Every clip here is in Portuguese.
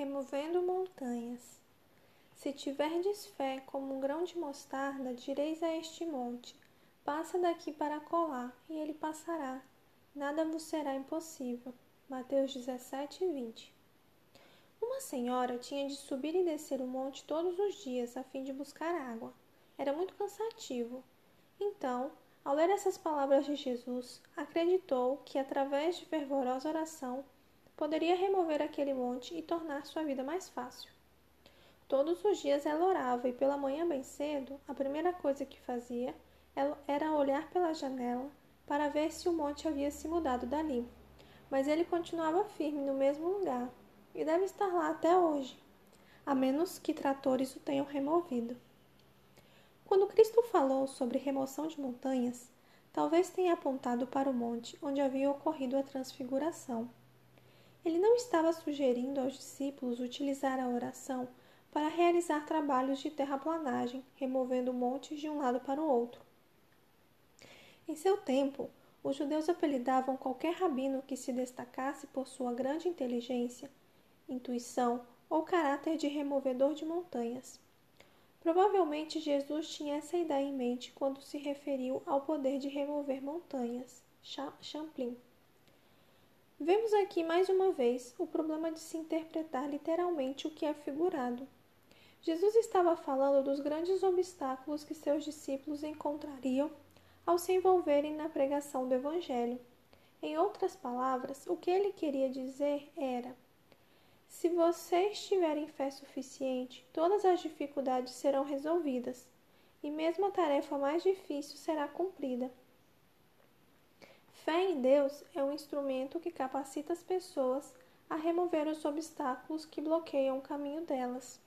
removendo montanhas. Se tiverdes fé como um grão de mostarda, direis a este monte: Passa daqui para colar, e ele passará. Nada vos será impossível. Mateus 17, 20. Uma senhora tinha de subir e descer o monte todos os dias a fim de buscar água. Era muito cansativo. Então, ao ler essas palavras de Jesus, acreditou que, através de fervorosa oração, poderia remover aquele monte e tornar sua vida mais fácil. Todos os dias ela orava e pela manhã bem cedo, a primeira coisa que fazia era olhar pela janela para ver se o monte havia se mudado dali. Mas ele continuava firme no mesmo lugar e deve estar lá até hoje, a menos que tratores o tenham removido. Quando Cristo falou sobre remoção de montanhas, talvez tenha apontado para o monte onde havia ocorrido a transfiguração. Ele não estava sugerindo aos discípulos utilizar a oração para realizar trabalhos de terraplanagem, removendo montes de um lado para o outro. Em seu tempo, os judeus apelidavam qualquer rabino que se destacasse por sua grande inteligência, intuição ou caráter de removedor de montanhas. Provavelmente Jesus tinha essa ideia em mente quando se referiu ao poder de remover montanhas. Champlain. Vemos aqui mais uma vez o problema de se interpretar literalmente o que é figurado. Jesus estava falando dos grandes obstáculos que seus discípulos encontrariam ao se envolverem na pregação do Evangelho. Em outras palavras, o que ele queria dizer era: se vocês tiverem fé suficiente, todas as dificuldades serão resolvidas, e mesmo a tarefa mais difícil será cumprida. Fé em Deus é um instrumento que capacita as pessoas a remover os obstáculos que bloqueiam o caminho delas.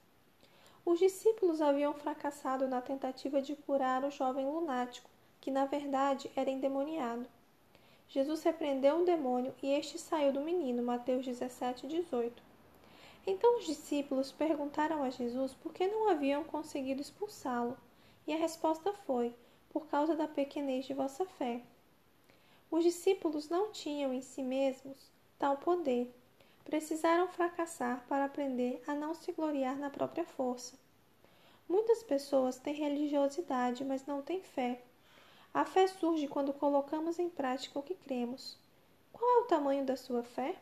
Os discípulos haviam fracassado na tentativa de curar o jovem lunático, que na verdade era endemoniado. Jesus repreendeu o demônio e este saiu do menino. Mateus 17, 18. Então os discípulos perguntaram a Jesus por que não haviam conseguido expulsá-lo. E a resposta foi: por causa da pequenez de vossa fé. Os discípulos não tinham em si mesmos tal poder. Precisaram fracassar para aprender a não se gloriar na própria força. Muitas pessoas têm religiosidade, mas não têm fé. A fé surge quando colocamos em prática o que cremos. Qual é o tamanho da sua fé?